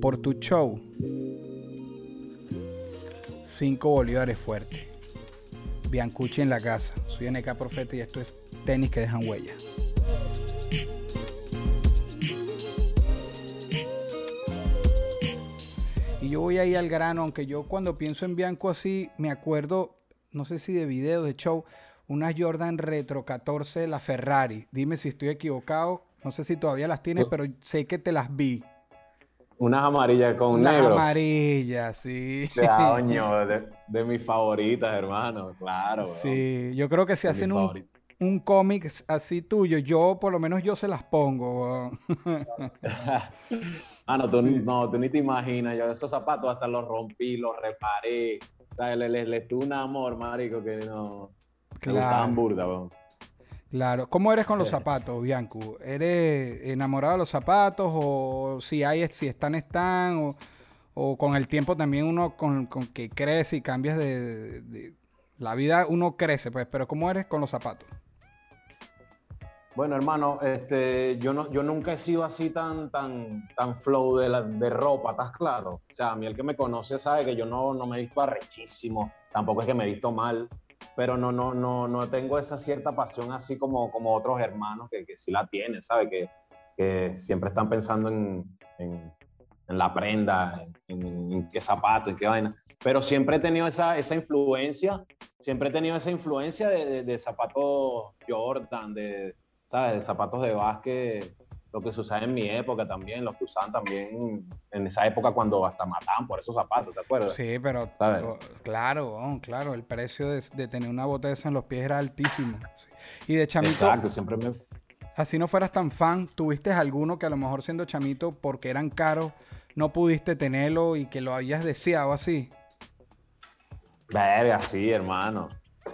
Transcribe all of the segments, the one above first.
Por tu show. 5 bolívares fuerte. Biancucci en la casa. Soy NK Profeta y esto es tenis que dejan huella. Y yo voy ahí al grano, aunque yo cuando pienso en Bianco así, me acuerdo, no sé si de video, de show, unas Jordan Retro 14 la Ferrari. Dime si estoy equivocado. No sé si todavía las tienes, pero sé que te las vi. Unas amarillas con Unas negro. amarillas, sí. Coño, de, de, mis favoritas, hermano, claro. Sí, yo creo que si hacen un, un cómic así tuyo, yo por lo menos yo se las pongo. ah, no tú, sí. no, tú ni te imaginas, yo esos zapatos hasta los rompí, los reparé. O sea, le, le, le tuve un amor, marico, que no... Claro. Me gustaban burda, weón. Claro. ¿Cómo eres con los zapatos, Bianco? ¿Eres enamorado de los zapatos o si hay, si están, están? O, o con el tiempo también uno con, con que crece y cambias de, de, La vida uno crece, pues. Pero ¿cómo eres con los zapatos? Bueno, hermano, este, yo, no, yo nunca he sido así tan, tan, tan flow de, la, de ropa, ¿estás claro? O sea, a mí el que me conoce sabe que yo no, no me he visto arrechísimo, tampoco es que me he visto mal pero no, no, no, no tengo esa cierta pasión así como, como otros hermanos que, que sí la tienen, ¿sabes? Que, que siempre están pensando en, en, en la prenda, en, en, qué zapato, en qué vaina. Pero siempre he tenido esa, esa influencia, siempre he tenido esa influencia de, de, de zapatos Jordan, de, ¿sabes? De zapatos de básquet, lo que se usaba en mi época también, los que usaban también en esa época cuando hasta mataban por esos zapatos, ¿te acuerdas? Sí, pero ¿sabes? claro, oh, claro, el precio de, de, tener una bota de eso en los pies era altísimo. Sí. Y de chamito, Exacto, siempre me... así no fueras tan fan, ¿tuviste alguno que a lo mejor siendo chamito, porque eran caros, no pudiste tenerlo y que lo habías deseado así? Verga, sí, hermano.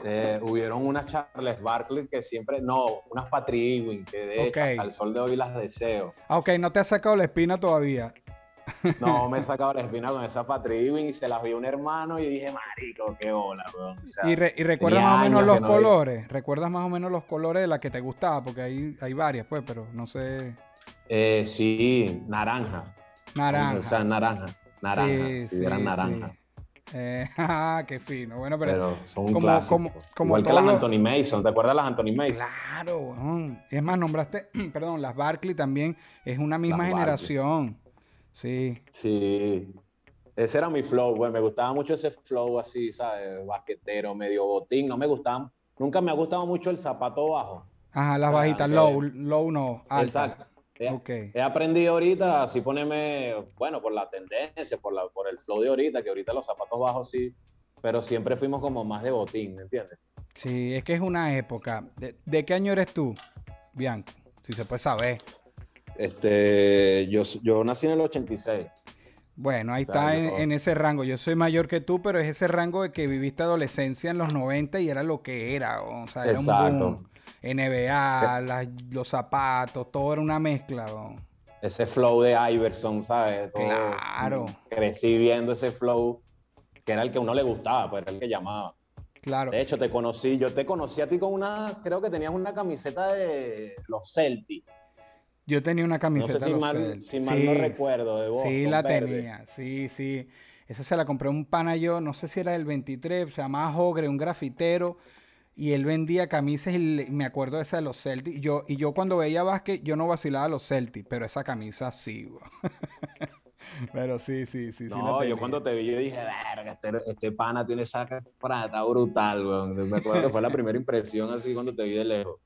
Eh, hubieron unas Charles Barkley que siempre, no, unas Patrick Ewing que de okay. al sol de hoy las deseo. Ah, ok, no te has sacado la espina todavía. No, me he sacado la espina con esa Patrick Ewing y se las vi a un hermano y dije, marico, qué bola. O sea, ¿Y, re y recuerdas más o menos los no colores? Vi. ¿Recuerdas más o menos los colores de la que te gustaba? Porque hay, hay varias, pues, pero no sé. Eh, sí, naranja. Naranja. O sea, naranja. Naranja. Sí, sí, eran naranja. Sí. Eh, ah, qué fino. Bueno, pero, pero son un como, clásico. Como, como Igual que las Anthony Mason. ¿Te acuerdas las Anthony Mason? Claro. Bueno. Es más, nombraste, perdón, las Barkley también es una misma las generación. Sí. Sí. Ese era mi flow, güey. Me gustaba mucho ese flow así, ¿sabes? Basquetero, medio botín. No me gustaban. Nunca me ha gustado mucho el zapato bajo. Ajá, las bajitas, low, low no, alta. Exacto. He, okay. he, aprendido ahorita así ponerme, bueno, por la tendencia, por, la, por el flow de ahorita, que ahorita los zapatos bajos sí, pero siempre fuimos como más de botín, ¿me entiendes? Sí, es que es una época. ¿De, de qué año eres tú, Bianco? Si se puede saber. Este, yo, yo nací en el 86. Bueno, ahí está en, en, ese rango. Yo soy mayor que tú, pero es ese rango de que viviste adolescencia en los 90 y era lo que era. O sea, era Exacto. un boom. NBA, las, los zapatos, todo era una mezcla. ¿no? Ese flow de Iverson, ¿sabes? Todo, claro. Crecí viendo ese flow que era el que a uno le gustaba, pues era el que llamaba. Claro. De hecho, te conocí, yo te conocí a ti con una, creo que tenías una camiseta de los Celtics. Yo tenía una camiseta no sé si de los mal, Celtics. Si mal sí, no recuerdo, de vos. Sí, la verde. tenía, sí, sí. Esa se la compré un pana yo, no sé si era del 23, se llamaba Hogre, un grafitero y él vendía camisas y me acuerdo de esa de los Celtics. Y yo, y yo cuando veía básquet, yo no vacilaba a los Celtics, pero esa camisa sí, Pero sí, sí, sí. No, sí yo cuando te vi, yo dije, verga, este, este pana tiene esa frata brutal, weón. Me acuerdo que fue la primera impresión así cuando te vi de lejos.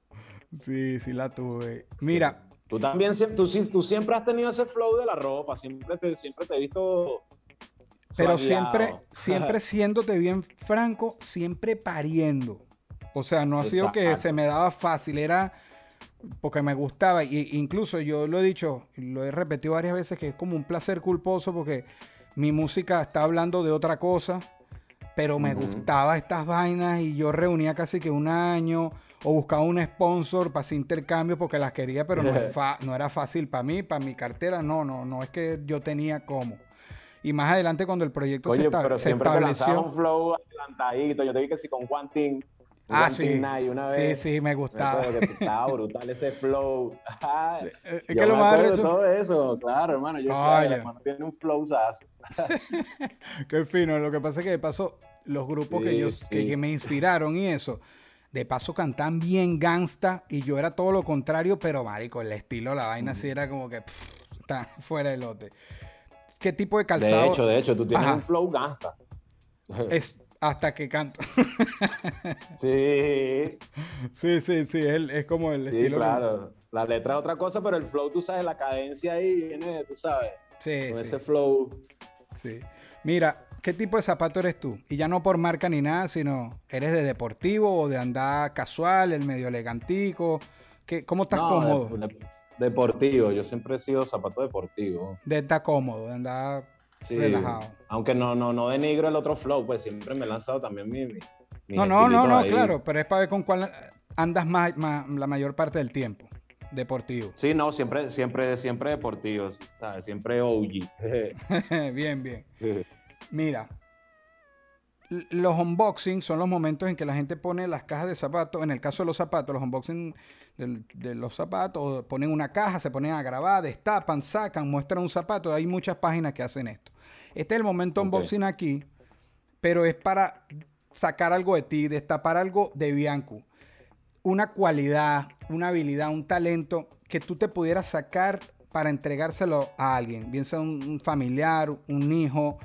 Sí, sí la tuve. Mira. Sí. Tú también, tú, tú siempre has tenido ese flow de la ropa, siempre te, siempre te he visto pero siempre, siempre siéndote bien franco, siempre pariendo. O sea, no ha sido que se me daba fácil, era porque me gustaba. Y incluso yo lo he dicho, lo he repetido varias veces, que es como un placer culposo porque mi música está hablando de otra cosa, pero me Ujú. gustaba estas vainas y yo reunía casi que un año o buscaba un sponsor para hacer intercambio porque las quería, pero no, es fa- no era fácil para mí, para mi cartera, no, no, no es que yo tenía cómo. Y más adelante cuando el proyecto se, Oye, pero se siempre estableció. un flow adelantadito. Yo te vi que sí con One Team. Ah, sí. Una Sí, vez. sí, me Me gustaba. que estaba brutal ese flow. Ay, Eh, Es yo que lo me más acuerdo de todo eso, claro, hermano. Yo sé, el hermano tiene un flow Qué fino. Lo que pasa es que de paso, los grupos que, yo, sí. que, que me inspiraron y eso, de paso cantan bien gangsta y yo era todo lo contrario, pero marico, el estilo, la vaina sí era como que pff, está fuera de lote. ¿Qué tipo de calzado De hecho, de hecho, tú tienes Ajá. un flow gangsta. es hasta que canto? Sí, sí, sí, sí, es, el- es como el sí, estilo. que- claro. La letra es otra cosa, pero el flow, tú sabes, la cadencia ahí viene, tú sabes, Sí, con sí, ese flow. sí. Mira, ¿qué tipo de zapato eres tú? Y ya no por marca ni nada, sino ¿eres de deportivo o de andar casual, el medio elegantico? ¿Qué, ¿Cómo estás No, cómodo? de- de- deportivo, yo siempre he sido zapato deportivo. De estar cómodo, de andar Sí, relajado. aunque no, no, no denigro el otro flow, pues siempre me he lanzado también mi, mi- No, no, no, no, ahí. claro, pero es para ver con cuál andas más, más- la mayor parte del tiempo. Deportivo. Sí, no, siempre, siempre, siempre deportivo, ¿sabes? Siempre OG. bien, bien. Mira, los unboxing son los momentos en que la gente pone las cajas de zapatos. En el caso de los zapatos, los unboxing del- de, los zapatos, ponen una caja, se ponen a grabar, destapan, sacan, muestran un zapato. Hay muchas páginas que hacen esto. Este es el momento Ok. unboxing aquí, pero es para sacar algo de ti, destapar algo de Bianco. Una cualidad, una habilidad, un talento que tú te pudieras sacar para entregárselo a alguien, bien sea un, un familiar, un hijo,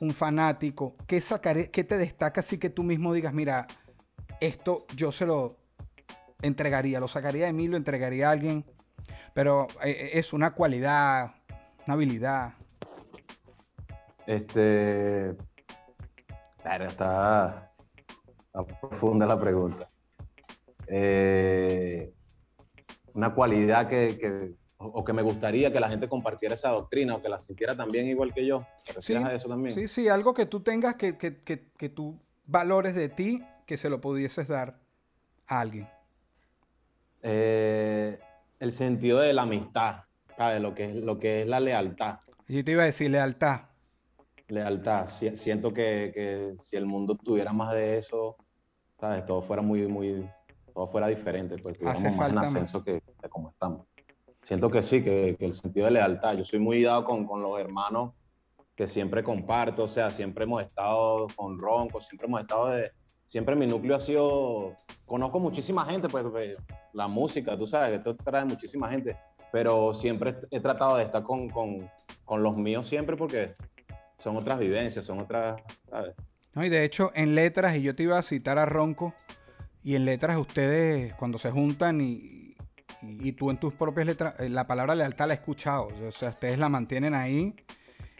un fanático. ¿Qué, sacaré, ¿Qué te destaca así que tú mismo digas, mira, esto yo se lo entregaría, lo sacaría de mí, lo entregaría a alguien? Pero eh, es una cualidad, una habilidad. Este. Claro, está, está profunda la pregunta. Eh, una cualidad que, que- o que me gustaría que la gente compartiera esa doctrina o que la sintiera también igual que yo. ¿Te refieres a eso también? Sí, sí, algo que tú tengas que, que, que, que tú valores de ti que se lo pudieses dar a alguien. Eh, el sentido de la amistad, ¿sabes? Lo que es, lo que es la lealtad. Yo te iba a decir lealtad. Lealtad. Si- siento que, que si el mundo tuviera más de eso, ¿sabes? Todo fuera muy, muy, todo fuera diferente, pues tuviéramos más en ascenso que, que como estamos. Siento que sí, que, que el sentido de lealtad. Yo soy muy dado con, con los hermanos que siempre comparto, o sea, siempre hemos estado con Ronco, siempre hemos estado de, siempre mi núcleo ha sido, conozco muchísima gente, pues pues, la música, tú sabes, esto trae muchísima gente, pero siempre he tratado de estar con, con, con los míos siempre porque son otras vivencias, son otras, ¿sabes? ¿no? Y de hecho, en letras, y yo te iba a citar a Ronco, y en letras ustedes cuando se juntan y, y- y tú en tus propias letras, eh, la palabra lealtad la he escuchado. O sea, ustedes la mantienen ahí.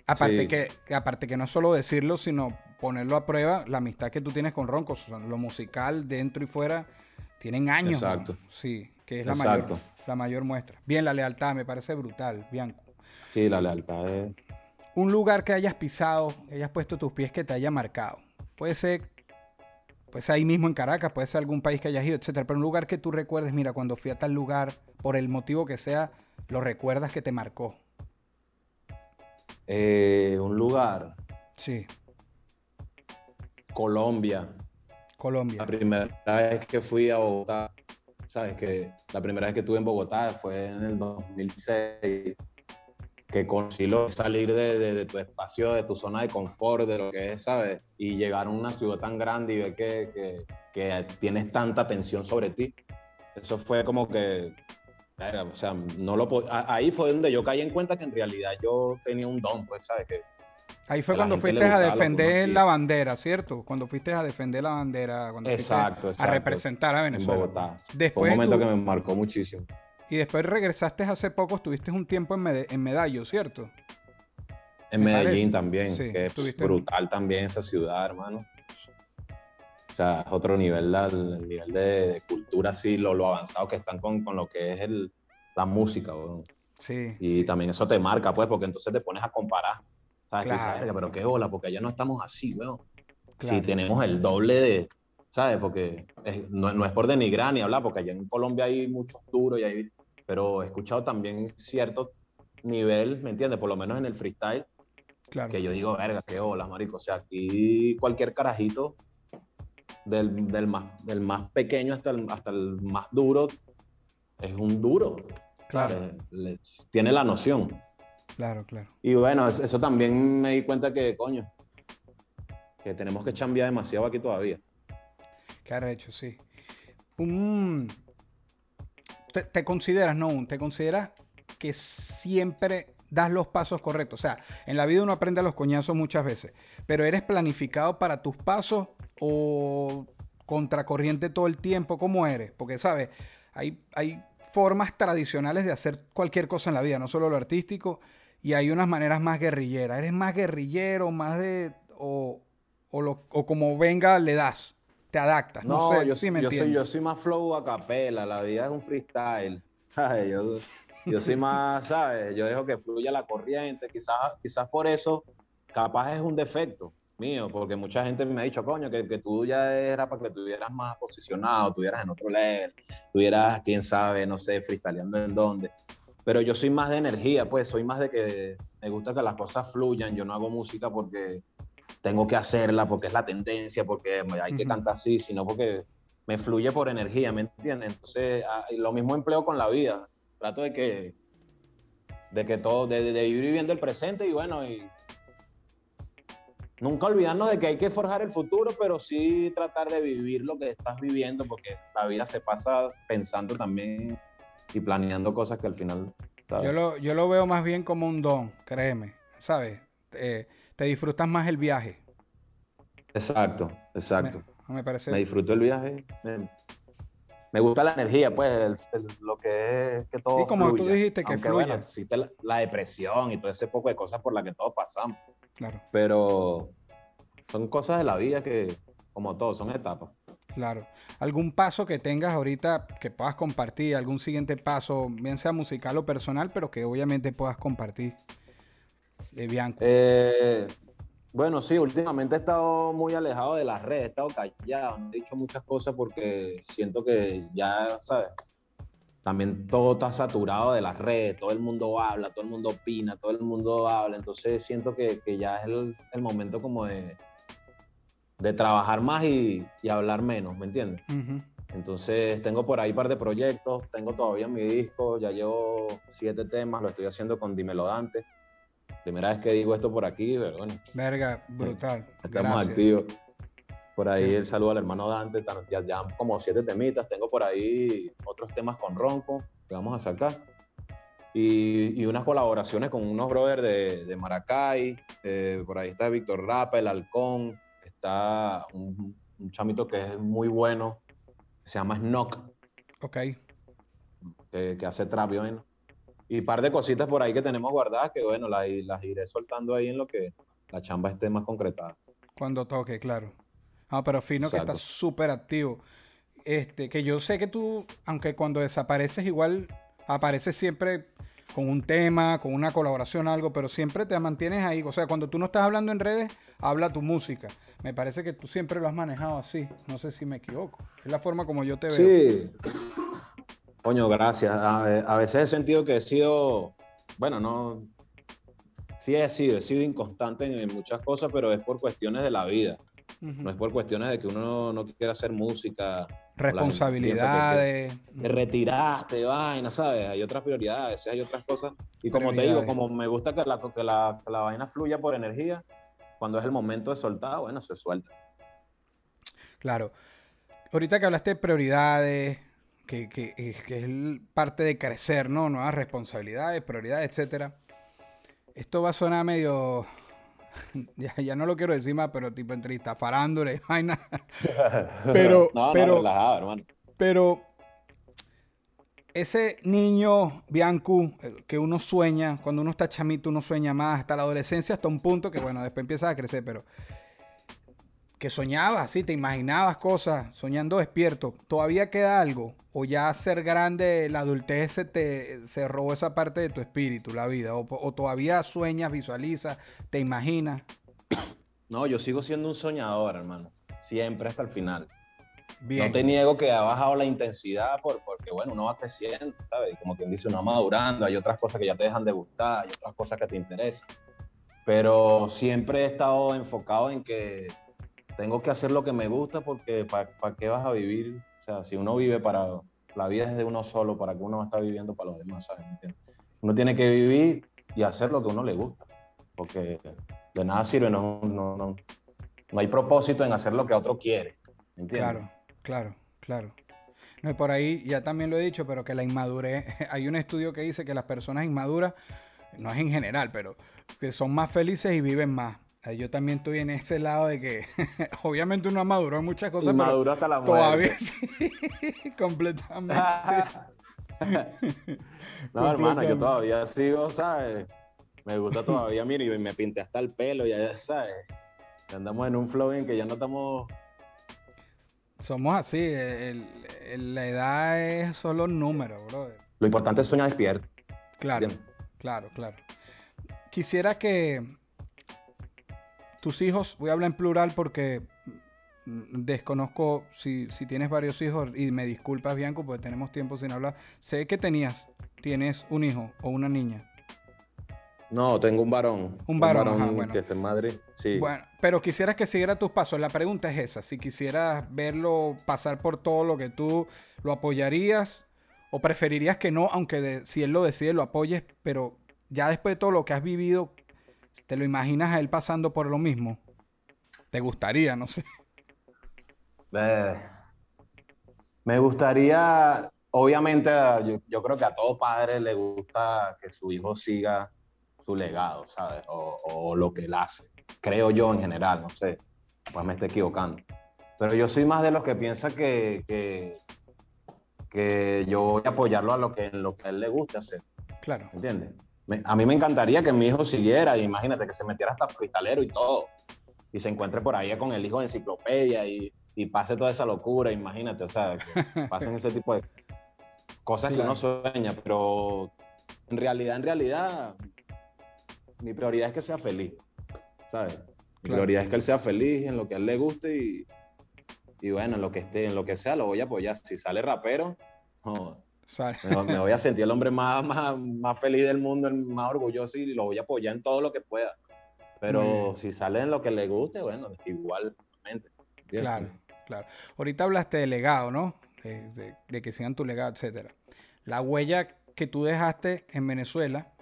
Aparte, Sí. que, aparte que no es solo decirlo, sino ponerlo a prueba, la amistad que tú tienes con Ronco, o sea, lo musical dentro y fuera, tienen años. ¿no? Exacto. Sí, que es la mayor, la mayor muestra. Bien, la lealtad me parece brutal, Bianco. Sí, la lealtad es... un lugar que hayas pisado, que hayas puesto tus pies que te haya marcado. Puede ser, pues ahí mismo en Caracas, puede ser algún país que hayas ido, etcétera, pero un lugar que tú recuerdes, mira, cuando fui a tal lugar, por el motivo que sea, lo recuerdas que te marcó. eh, un lugar, Sí, Colombia, Colombia. La primera vez que fui a Bogotá, sabes que la primera vez que estuve en Bogotá fue en el 2006, que conocí lo de salir de, de- de tu espacio, de tu zona de confort, de lo que es, ¿sabes? Y llegar a una ciudad tan grande y ver que, que- que tienes tanta atención sobre ti. Eso fue como que, verga, o sea, no lo a- ahí fue donde yo caí en cuenta que en realidad yo tenía un don, pues, ¿sabes? Que, Ahí fue a cuando fuiste a defender la bandera, ¿cierto? Cuando fuiste a defender la bandera, cuando fuiste Exacto, a exacto. representar a en Venezuela. Bogotá. Después fue un momento tú- que me marcó muchísimo. Y después regresaste hace poco, estuviste un tiempo en, Mede- en Medallo, ¿cierto? En Me Medellín parece. también, Sí, que es brutal también esa ciudad, hermano. O sea, es otro nivel, la- el nivel de, de cultura, así, lo, lo avanzado que están con, con lo que es el, la música, weón. Sí. Y también eso te marca, pues, porque entonces te pones a comparar. ¿Sabes? Dices, Claro. "Verga, pero qué bola, porque allá no estamos así, weón. Claro. Si tenemos el doble de, ¿sabes? Porque es- no, no es por denigrar ni hablar, porque allá en Colombia hay muchos duros y hay, pero he escuchado también cierto nivel, ¿me entiendes? Por lo menos en el freestyle, Claro. que yo digo, verga, qué bolas, marico. O sea, aquí cualquier carajito, del, del más, del más pequeño hasta el, hasta el más duro, es un duro. Claro. Le- tiene la noción. Claro, claro. Y bueno, eso, eso también me di cuenta que, coño, que tenemos que chambear demasiado aquí todavía. Qué arrecho, sí. Un... Te, consideras, no te consideras que siempre das los pasos correctos. O sea, en la vida uno aprende a los coñazos muchas veces, pero ¿eres planificado para tus pasos o contracorriente todo el tiempo? ¿Cómo eres? Porque, ¿sabes? Hay, hay formas tradicionales de hacer cualquier cosa en la vida, no solo lo artístico, y hay unas maneras más guerrilleras. ¿Eres más guerrillero, más de... o, o, lo- o como venga le das? Te adaptas, no, sé, yo, sí me yo soy, yo soy más flow a capela, la vida es un freestyle. ¿sabes? Yo, yo soy más, ¿sabes? Yo dejo que fluya la corriente. Quizás, quizás por eso, capaz es un defecto mío, porque mucha gente me ha dicho, coño, que, que tú ya era para que estuvieras más posicionado, estuvieras en otro level, estuvieras, quién sabe, no sé, freestyleando en dónde. Pero yo soy más de energía, pues, soy más de que me gusta que las cosas fluyan. Yo no hago música porque tengo que hacerla, porque es la tendencia, porque hay que Ujú. cantar así, sino porque me fluye por energía, ¿me entiendes? Entonces, ah, lo mismo empleo con la vida. Trato de que, de que todo, de, de- de ir viviendo el presente y bueno, y nunca olvidarnos de que hay que forjar el futuro, pero sí tratar de vivir lo que estás viviendo, porque la vida se pasa pensando también y planeando cosas que al final... ¿sabes? Yo lo, yo lo veo más bien como un don, créeme, ¿sabes? Eh, te disfrutas más el viaje. Exacto, exacto. Me, me parece. me disfruto el viaje. Me, me gusta la energía, pues, el- el- lo que es que todo Sí, como tú dijiste, que Aunque, fluya. bueno, existe la, la depresión y todo ese poco de cosas por las que todos pasamos. Claro, Pero son cosas de la vida que, como todo, son etapas. claro. ¿Algún paso que tengas ahorita que puedas compartir? ¿Algún siguiente paso, bien sea musical o personal, pero que obviamente puedas compartir? De Bianco. Eh, bueno, sí, últimamente he estado muy alejado de las redes, he estado callado, he dicho muchas cosas porque siento que ya, ¿sabes? También todo está saturado de las redes, todo el mundo habla, todo el mundo opina, todo el mundo habla, entonces siento que, que ya es el, el momento como de, de trabajar más y, y hablar menos, ¿me entiendes? Entonces tengo por ahí un par de proyectos, tengo todavía mi disco, ya llevo siete temas, lo estoy haciendo con Dímelo Dante. Primera vez que digo esto por aquí, pero bueno, Verga, brutal. estamos Gracias. activos. Por ahí el saludo al hermano Dante, ya, ya como siete temitas, tengo por ahí otros temas con Ronco que vamos a sacar. Y, y unas colaboraciones con unos brothers de, de Maracay, eh, por ahí está Víctor Rapa, El Halcón, está un, un chamito que es muy bueno, se llama Snock, Ok. que, que hace trap, vaina. Y par de cositas por ahí que tenemos guardadas que, bueno, las, las iré soltando ahí en lo que la chamba esté más concretada. Cuando toque, claro. Ah, pero fino que estás súper activo. Este, que yo sé que tú, aunque cuando desapareces igual apareces siempre con un tema, con una colaboración, algo, pero siempre te mantienes ahí. O sea, cuando tú no estás hablando en redes, habla tu música. Me parece que tú siempre lo has manejado así. No sé si me equivoco. Es la forma como yo te veo. Sí. Coño, gracias. A, a veces he sentido que he sido, bueno, no, sí he sido, he sido inconstante en, en muchas cosas, pero es por cuestiones de la vida. No es por cuestiones de que uno no quiera hacer música. piensa que- Responsabilidades. Te retiraste, vaina, ¿sabes? Hay otras prioridades, a veces hay otras cosas. Y como te digo, como me gusta que la, que, la, que la vaina fluya por energía, cuando es el momento de soltar, bueno, se suelta. Claro. Ahorita que hablaste de prioridades, que, que- que es parte de crecer, ¿no? Nuevas responsabilidades, prioridades, etcétera. Esto va a sonar medio. Ya, ya no lo quiero decir más, pero tipo entrevista, farándole, y vaina. Pero- no, pero- no, relajado, hermano. Pero ese niño Biancu eh, que uno sueña, cuando uno está chamito, uno sueña más, hasta la adolescencia, hasta un punto que, bueno, después empiezas a crecer, pero que soñabas, sí, te imaginabas cosas, soñando despierto. ¿Todavía queda algo? ¿O ya ser grande, la adultez se, te, se robó esa parte de tu espíritu, la vida? ¿O, o todavía sueñas, visualizas, te imaginas? No, yo sigo siendo un soñador, hermano. Siempre hasta el final. No te niego que ha bajado la intensidad por, porque, bueno, uno va creciendo, ¿sabes? Como quien dice, uno va madurando, hay otras cosas que ya te dejan de gustar, hay otras cosas que te interesan. Pero siempre he estado enfocado en que tengo que hacer lo que me gusta porque ¿para, qué vas a vivir? O sea, si uno vive para, la vida es de uno solo, ¿para qué uno está viviendo para los demás? ¿sabes? Uno tiene que vivir y hacer lo que uno le gusta, porque de nada sirve, no, no, no, no hay propósito en hacer lo que otro quiere, ¿entiendes? Claro. Claro, claro. No, y por ahí ya también lo he dicho, pero que la inmadurez, hay un estudio que dice que las personas inmaduras, no es en general, pero que son más felices y viven más. Yo también estoy en ese lado de que obviamente uno maduró en muchas cosas, pero hasta la todavía sí, completamente. no, hermano, yo todavía sigo, ¿sabes? Me gusta todavía, mire, y me pinté hasta el pelo, ya ¿sabes? Andamos en un flow en que ya no estamos somos así, la edad es solo un número, bro. Lo importante es soñar despierto. Claro, claro, claro. Quisiera que tus hijos, voy a hablar en plural porque desconozco si, si tienes varios hijos y me disculpas, Bianco, porque tenemos tiempo sin hablar. Sé que tenías, tienes un hijo o una niña. No, tengo un varón. Un varón, que está en Madrid. Sí. Bueno, pero quisieras que siguiera tus pasos. La pregunta es esa. Si quisieras verlo pasar por todo lo que tú lo apoyarías o preferirías que no, aunque si él lo decide lo apoyes, pero ya después de todo lo que has vivido, ¿te lo imaginas a él pasando por lo mismo? ¿Te gustaría? No sé. me gustaría, obviamente, yo, yo creo que a todo padre le gusta que su hijo siga su legado, ¿sabes? O, lo que él hace. Creo yo en general, no sé. Pues me estoy equivocando. Pero yo soy más de los que piensa que, que, yo voy a apoyarlo a lo que, lo que a él le guste hacer. Claro. ¿Entiendes? A mí me encantaría que mi hijo siguiera, imagínate que se metiera hasta freestalero y todo. Y se encuentre por ahí con el hijo de enciclopedia y, y pase toda esa locura, imagínate, o sea, que pasen ese tipo de cosas que uno sueña, pero en realidad, en realidad, mi prioridad es que sea feliz, ¿sabes? Mi prioridad es que él sea feliz en lo que a él le guste y, y bueno, en lo que esté, en lo que sea, lo voy a apoyar. Si sale rapero, me, voy a sentir el hombre más, más, más, feliz del mundo, el más orgulloso y lo voy a apoyar en todo lo que pueda. Pero si sale en lo que le guste, bueno, igualmente. Claro, claro. Ahorita hablaste de legado, ¿no? De, de que sigan tu legado, etcétera. La huella que tú dejaste en Venezuela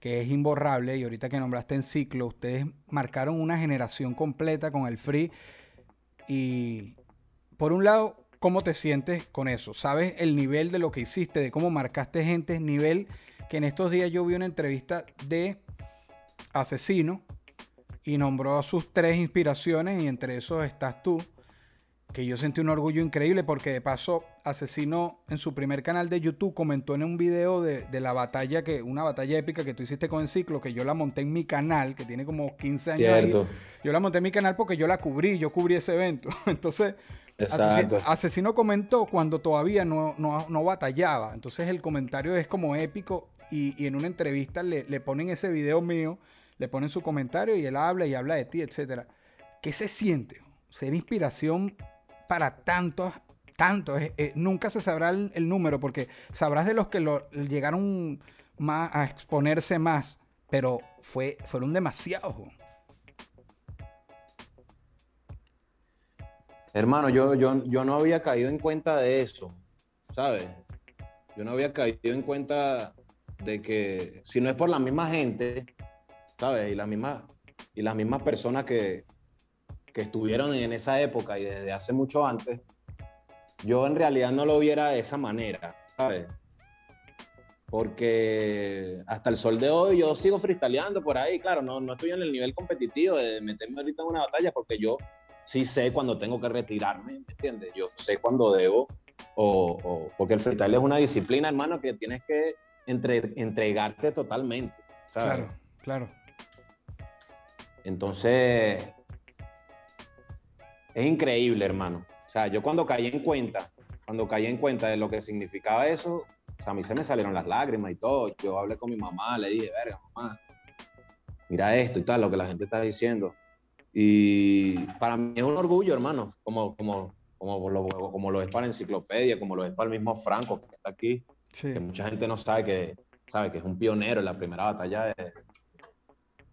que es imborrable, y ahorita que nombraste en ciclo, ustedes marcaron una generación completa con el free. Y por un lado, ¿cómo te sientes con eso? ¿Sabes el nivel de lo que hiciste, de cómo marcaste gente? Nivel que en estos días yo vi una entrevista de Asesino y nombró sus tres inspiraciones y entre esos estás tú que yo sentí un orgullo increíble porque de paso Asesino en su primer canal de YouTube comentó en un video de, la batalla, que una batalla épica que tú hiciste con el ciclo, que yo la monté en mi canal, que tiene como 15 años. Yo la monté en mi canal porque yo la cubrí, yo cubrí ese evento. Entonces, Asesino, comentó cuando todavía no, no, batallaba. Entonces el comentario es como épico y, en una entrevista le, le, ponen ese video mío, le ponen su comentario y él habla y habla de ti, etc. ¿Qué se siente? Ser inspiración para tantos, tantos. Eh, nunca se sabrá el, número porque sabrás de los que lo, llegaron más a exponerse más, pero fue, fueron demasiados. Hermano, yo, yo, yo no había caído en cuenta de eso, ¿sabes? Yo no había caído en cuenta de que si no es por la misma gente, ¿sabes? Y, la misma, y las mismas personas que, que estuvieron en esa época y desde hace mucho antes, yo en realidad no lo viera de esa manera, ¿sabes? Porque hasta el sol de hoy yo sigo freestyleando por ahí, claro, no, no estoy en el nivel competitivo de meterme ahorita en una batalla porque yo sí sé cuando tengo que retirarme, ¿me entiendes? Yo sé cuando debo, o, porque el freestyle es una disciplina, hermano, que tienes que entre, entregarte totalmente. ¿sabes? Claro, claro. Entonces, es increíble, hermano. O sea, yo cuando caí en cuenta, cuando caí en cuenta de lo que significaba eso, o sea, a mí se me salieron las lágrimas y todo. Yo hablé con mi mamá, le dije, verga, mamá, mira esto y tal, lo que la gente está diciendo. Y para mí es un orgullo, hermano, como, como, como, lo, como lo es para la enciclopedia, como lo es para el mismo Franco que está aquí, Sí. que mucha gente no sabe que, sabe que es un pionero en la primera batalla de,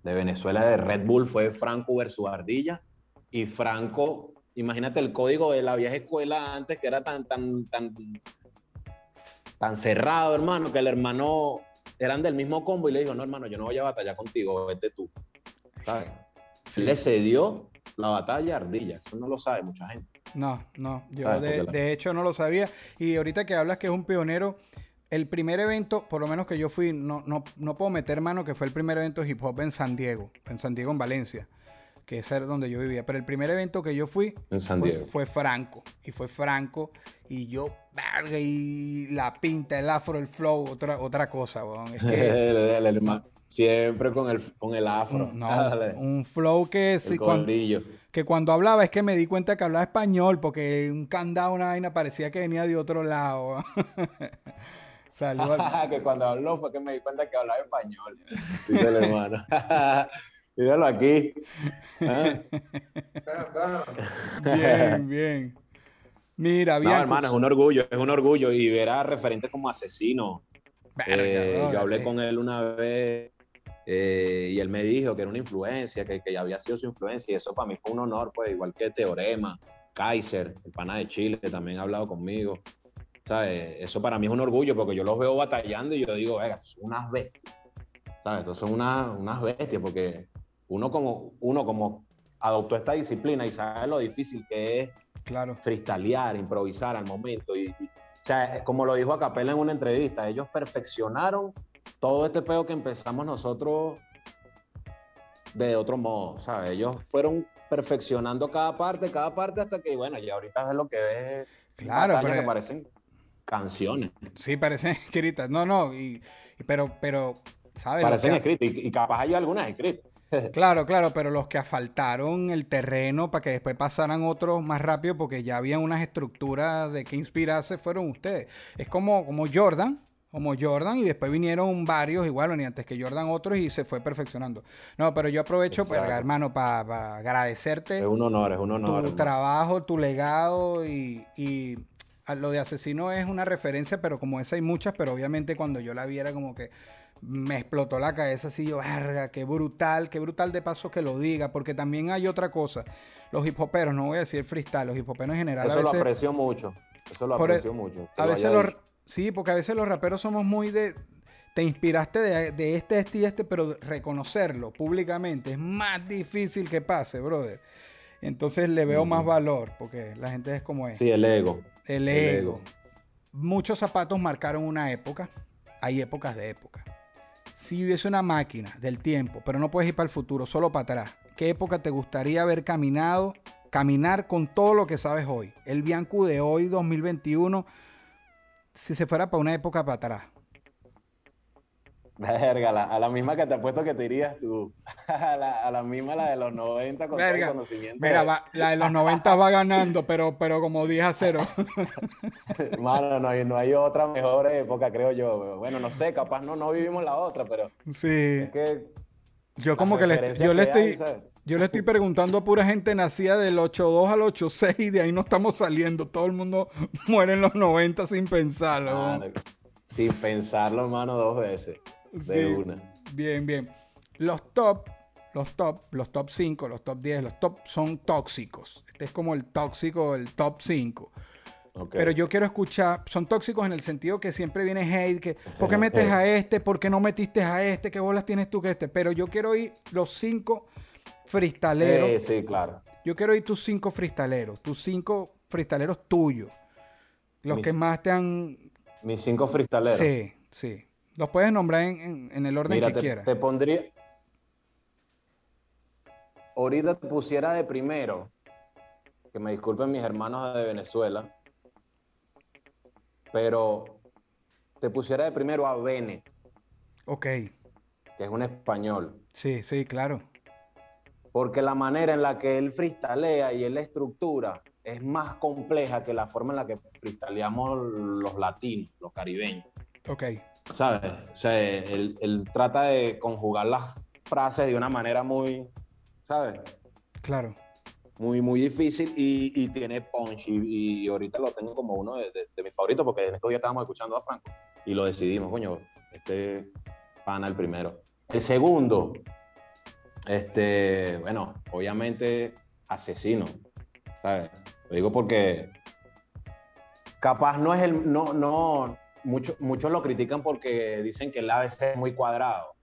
de Venezuela de Red Bull, fue Franco versus Ardilla. Y Franco, imagínate el código de la vieja escuela antes que era tan, tan, tan, tan cerrado, hermano, que el hermano eran del mismo combo y le dijo, no, hermano, yo no voy a batallar contigo, vete tú. ¿Sabes? Sí. Le cedió la batalla a Ardilla, eso no lo sabe mucha gente. No, no, yo Ah, de, porque la- de hecho no lo sabía. Y ahorita que hablas que es un pionero, el primer evento, por lo menos que yo fui, no, no, no puedo meter mano, que fue el primer evento de hip hop en San Diego, en San Diego, en Valencia, que era donde yo vivía. Pero el primer evento que yo fui En San fue, Diego. fue Franco. Y fue Franco. Y yo, verga, y la pinta, el afro, el flow, otra, otra cosa, weón. Es que, El- el hermano, siempre con el, con el afro. no, Dale, un flow que, el sí, cuan- colmillo. que cuando hablaba es que me di cuenta que hablaba español, porque un candado, una vaina, parecía que venía de otro lado. Al- que cuando habló fue que me di cuenta que hablaba español. Dice el hermano. Míralo aquí. Ah. Bien, bien. Mira, No, bien. hermano, es un orgullo, es un orgullo. Y ver a referente como asesino. Verga, Eh, yo hablé eh. con él una vez eh, y él me dijo que era una influencia, que, que ya había sido su influencia. Y eso para mí fue un honor, pues, igual que Teorema, Kaiser, el pana de Chile, que también ha hablado conmigo. ¿Sabes? Eso para mí es un orgullo porque yo los veo batallando y yo digo, venga, son unas bestias. ¿Sabes? Estos son unas, unas bestias porque uno como, uno como adoptó esta disciplina y sabe lo difícil que es Claro. freestylear, improvisar al momento. Y, y- o sea, como lo dijo a Capela en una entrevista, ellos perfeccionaron todo este pedo que empezamos nosotros de otro modo, ¿sabes? Ellos fueron perfeccionando cada parte, cada parte, hasta que, bueno, ya ahorita es lo que ves. Claro, pero- que parecen canciones. Sí, parecen escritas. No, no, y, y- pero, pero, ¿sabes? Parecen que- escritas y, y capaz hay algunas escritas. Claro, claro, pero los que asfaltaron el terreno para que después pasaran otros más rápido porque ya habían unas estructuras de que inspirarse fueron ustedes. Es como, como Jordan, como Jordan y después vinieron varios igual, ni antes que Jordan otros y se fue perfeccionando. No, pero yo aprovecho, pues, Exacto. hermano, para agradecerte Es un honor, es un honor. tu hermano. trabajo, tu legado y, y lo de asesino es una referencia, pero como esa hay muchas, pero obviamente cuando yo la viera como que me explotó la cabeza así yo, verga, qué brutal, qué brutal de paso que lo diga, porque también hay otra cosa, los hip hoperos, no voy a decir freestyle, los hip hoperos en general Eso a lo aprecio mucho. Eso lo e- aprecio mucho. a lo veces dicho. Sí, porque a veces los raperos somos muy de, te inspiraste de, de este, este y este, pero reconocerlo públicamente es más difícil que pase, brother. Entonces le veo más valor, porque la gente es como es. Sí, el ego. el, el ego. ego. Muchos zapatos marcaron una época. Hay épocas de época. Si hubiese una máquina del tiempo, pero no puedes ir para el futuro, solo para atrás, ¿qué época te gustaría haber caminado, caminar con todo lo que sabes hoy? El Bianco de hoy, 2021, si se fuera para una época para atrás. Verga, a la, a la misma que te apuesto que te irías tú. A la, a la misma, la de los 90 con Verga, todo el conocimiento. Mira, de- va- la de los 90 va ganando, pero, pero como 10 a 0. Mano, no hay, no hay otra mejor época, creo yo. Bueno, no sé, capaz no, no vivimos la otra, pero Sí. es que. Yo como que le, yo le que estoy... Yo le estoy preguntando a pura gente nacida del 8.2 al 8.6 y de ahí no estamos saliendo. Todo el mundo muere en los 90 sin pensarlo. Sin pensarlo, hermano, dos veces. De Sí. una. Bien, bien. Los top, los top, los top 5, los top 10, los top son tóxicos. Este es como el tóxico, el top 5. Ok. Pero yo quiero escuchar, son tóxicos en el sentido que siempre viene hate, que ¿por qué metes a este? ¿Por qué no metiste a este? ¿Qué bolas tienes tú que este? Pero yo quiero ir los cinco freestaleros. Eh, sí, claro. Yo quiero ir tus cinco freestaleros, tus cinco freestaleros tuyos. Los Mis- que más te han... Mis cinco freestaleros. Sí, sí. Los puedes nombrar en, en- en el orden Mira, que te, quieras. te pondría. Ahorita te pusiera de primero, que me disculpen mis hermanos de Venezuela, pero te pusiera de primero a Bennett, Ok, que es un español. sí, sí, claro. Porque la manera en la que él freestalea y él estructura es más compleja que la forma en la que freestaleamos los latinos, los caribeños. Ok. ¿Sabes? O sea, él, él trata de conjugar las frases de una manera muy, ¿sabes? Claro. Muy, muy difícil y, y tiene punch. Y, y ahorita lo tengo como uno de, de- de mis favoritos porque en estos días estábamos escuchando a Franco y lo decidimos, coño, este pana el primero. El segundo, este, bueno, obviamente asesino, ¿sabes? Lo digo porque capaz no es el, no, no, muchos muchos lo critican porque dicen que el ABC es muy cuadrado.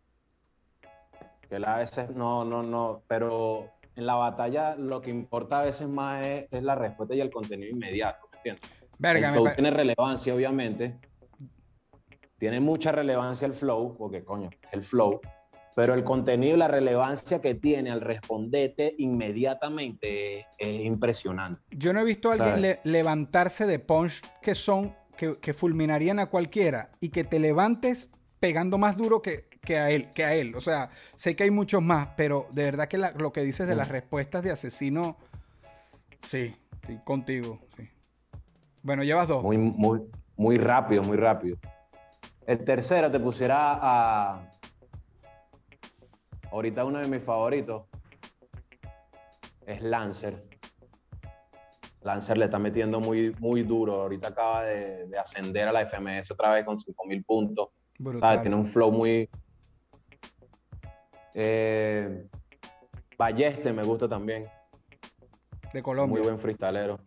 Que el ABC no, no, no, pero en la batalla lo que importa a veces más es, es la respuesta y el contenido inmediato, ¿me entiendes? Verga, el flow tiene relevancia, obviamente. Tiene mucha relevancia el flow, porque coño, el flow. Pero el contenido y la relevancia que tiene al responderte inmediatamente es, es impresionante. Yo no he visto a alguien levantarse de punch que son, que, que fulminarían a cualquiera y que te levantes pegando más duro que, que a él, que a él. O sea, sé que hay muchos más, pero de verdad que la- lo que dices de Mm. las respuestas de asesino, sí, sí, contigo, sí. Bueno, llevas dos. Muy, muy, muy rápido, muy rápido. El tercero te pusiera a. Ahorita uno de mis favoritos es Lancer. Lancer le está metiendo muy, muy duro. Ahorita acaba de, de ascender a la FMS otra vez con 5000 puntos. Tiene un flow muy. Eh, Balleste me gusta también. de Colombia. Muy buen freestalero.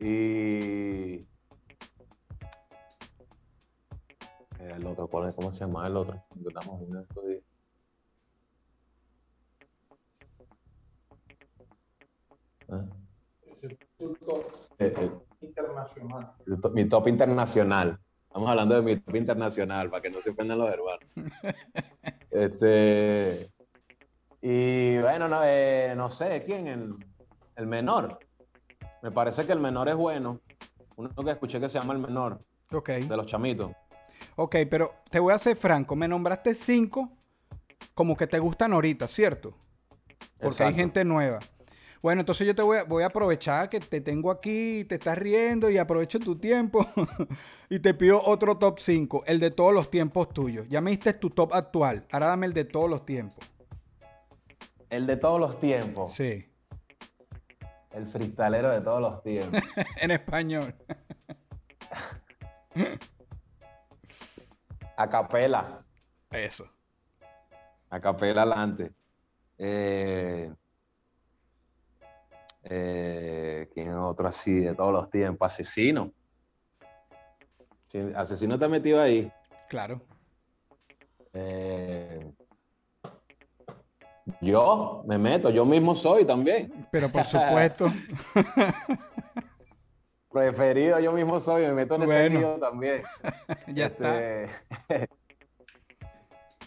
Y. El otro, ¿cuál es? ¿cómo se llama el otro? Estamos viendo estos días. Eh, eh, internacional. mi to- mi top internacional. Estamos hablando de mi top internacional, para que no se ofendan los hermanos. Este. Y bueno, no, eh, no sé, ¿quién? El, el menor. Me parece que el menor es bueno. Uno que escuché que se llama el menor, Ok, de los chamitos. ok, pero te voy a ser franco. Me nombraste cinco como que te gustan ahorita, ¿cierto? Porque hay gente nueva. Bueno, entonces yo te voy a, voy a aprovechar que te tengo aquí, te estás riendo y aprovecho tu tiempo y te pido otro top 5, el de todos los tiempos tuyos. Ya me diste tu top actual, ahora dame el de todos los tiempos. El de todos los tiempos. Sí, El freestalero de todos los tiempos. en español. A capela. Eso. A capela adelante. Eh, eh, ¿Quién es otro así de todos los tiempos? Asesino. Sí, Asesino te ha metido ahí. Claro. Eh, yo me meto, yo mismo soy también. Pero por supuesto, Preferido, yo mismo soy, me meto en ese Bueno. lío también. ya está. Este,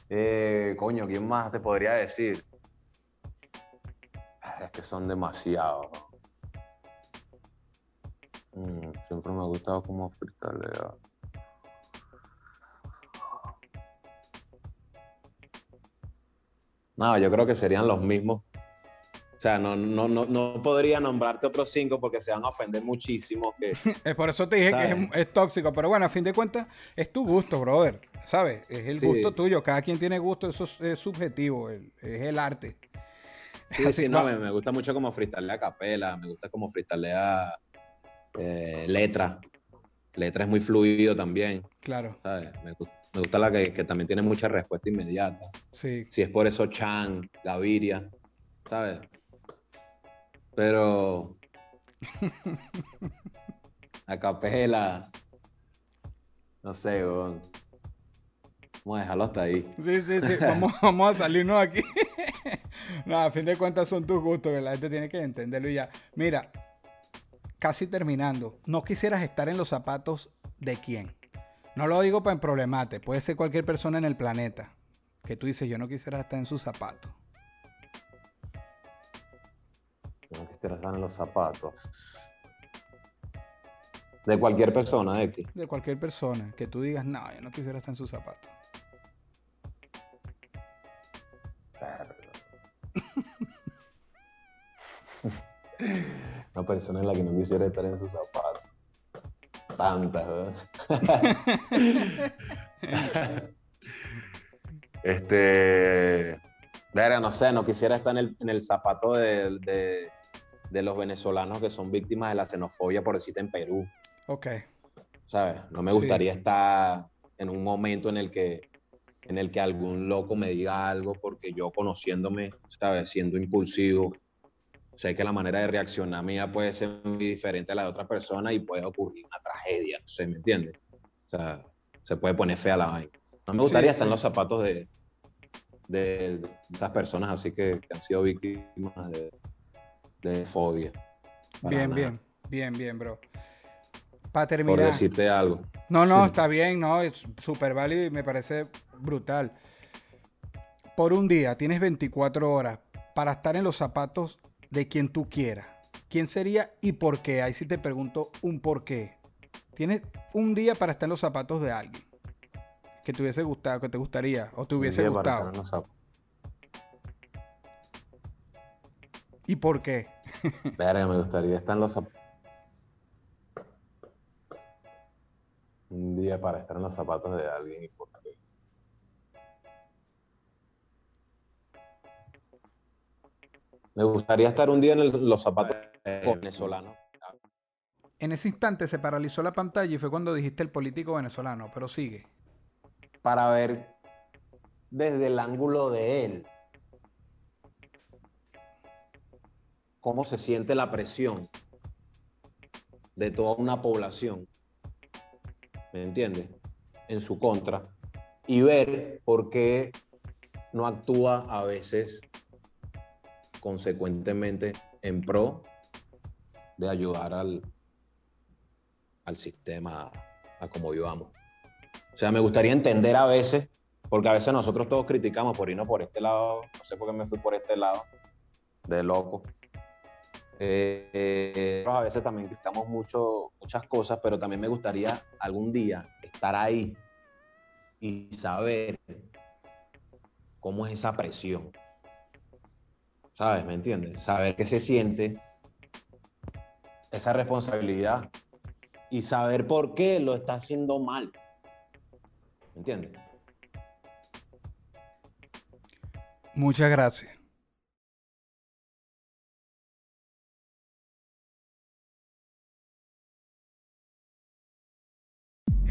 eh, coño, ¿quién más te podría decir? Es que son demasiados. Mm, siempre me ha gustado como freestalea. No, yo creo que serían los mismos. O sea, no, no, no, no podría nombrarte otros cinco porque se van a ofender muchísimo. Que, Es por eso te dije que es, tóxico, pero bueno, a fin de cuentas es tu gusto, brother. ¿Sabes? Es el Sí. gusto tuyo. Cada quien tiene gusto, eso es, es subjetivo, el- es el arte. Sí, Así sí, no, me, me gusta mucho como freestalea capela, me gusta como freestalea eh, letra. Letra es muy fluido también, Claro, ¿sabes? Me gusta la que, que también tiene mucha respuesta inmediata. sí. Si es por eso Chan, Gaviria, ¿sabes? Pero a capela, no sé, weón. Vamos a dejarlo hasta ahí. Sí, sí, sí. Vamos, vamos a salirnos aquí. no, a fin de cuentas son tus gustos, que la gente tiene que entenderlo y ya. Mira, casi terminando. No quisieras estar en los zapatos de quién. No lo digo para problemate. Puede ser cualquier persona en el planeta. Que tú dices, yo no quisiera estar en sus zapatos. Yo no quisiera estar en los zapatos. De cualquier persona, X. De cualquier persona. Que tú digas, no, yo no quisiera estar en sus zapatos. Una persona en la que no quisiera estar en sus zapatos. Tantas, ¿verdad? este. Verga, no sé, no quisiera estar en el, en el zapato de, de- de los venezolanos que son víctimas de la xenofobia, por decirte, en Perú. Ok. ¿Sabes? No me Sí. gustaría estar en un momento en el que en el que algún loco me diga algo porque yo conociéndome, ¿sabes? Siendo impulsivo, sé que la manera de reaccionar mía puede ser muy diferente a la de otra persona y puede ocurrir una tragedia, no sé, ¿me entiendes? O sea, se puede poner fea la vaina. No me gustaría Sí, estar en los zapatos de, de, esas personas así que, que han sido víctimas de, de fobia. Bien, nada. bien. Bien, bien, bro. Para Por decirte algo. No, no, está bien, no, es súper válido y me parece brutal. Por un día tienes 24 horas para estar en los zapatos de quien tú quieras. ¿Quién sería y por qué? Ahí sí te pregunto un por qué. Tienes un día para estar en los zapatos de alguien que te hubiese gustado, que te gustaría o te hubiese gustado. estar en los zapatos. ¿Y por qué? Verga, me gustaría estar en los zapatos. Un día para estar en los zapatos de alguien y por qué. Me gustaría estar un día en el- los zapatos venezolanos. En ese instante se paralizó la pantalla y fue cuando dijiste el político venezolano, pero sigue. Para ver desde el ángulo de él cómo se siente la presión de toda una población, ¿me entiendes? En su contra y ver por qué no actúa a veces consecuentemente en pro de ayudar al, al sistema a como vivamos. O sea, me gustaría entender a veces, porque a veces nosotros todos criticamos por irnos por este lado, no sé por qué me fui por este lado, de loco. Eh, eh, nosotros a veces también criticamos mucho, muchas cosas, pero también me gustaría algún día estar ahí y saber cómo es esa presión. ¿Sabes? ¿Me entiendes? Saber qué se siente esa responsabilidad y saber por qué lo está haciendo mal. ¿Me entiendes? Muchas gracias.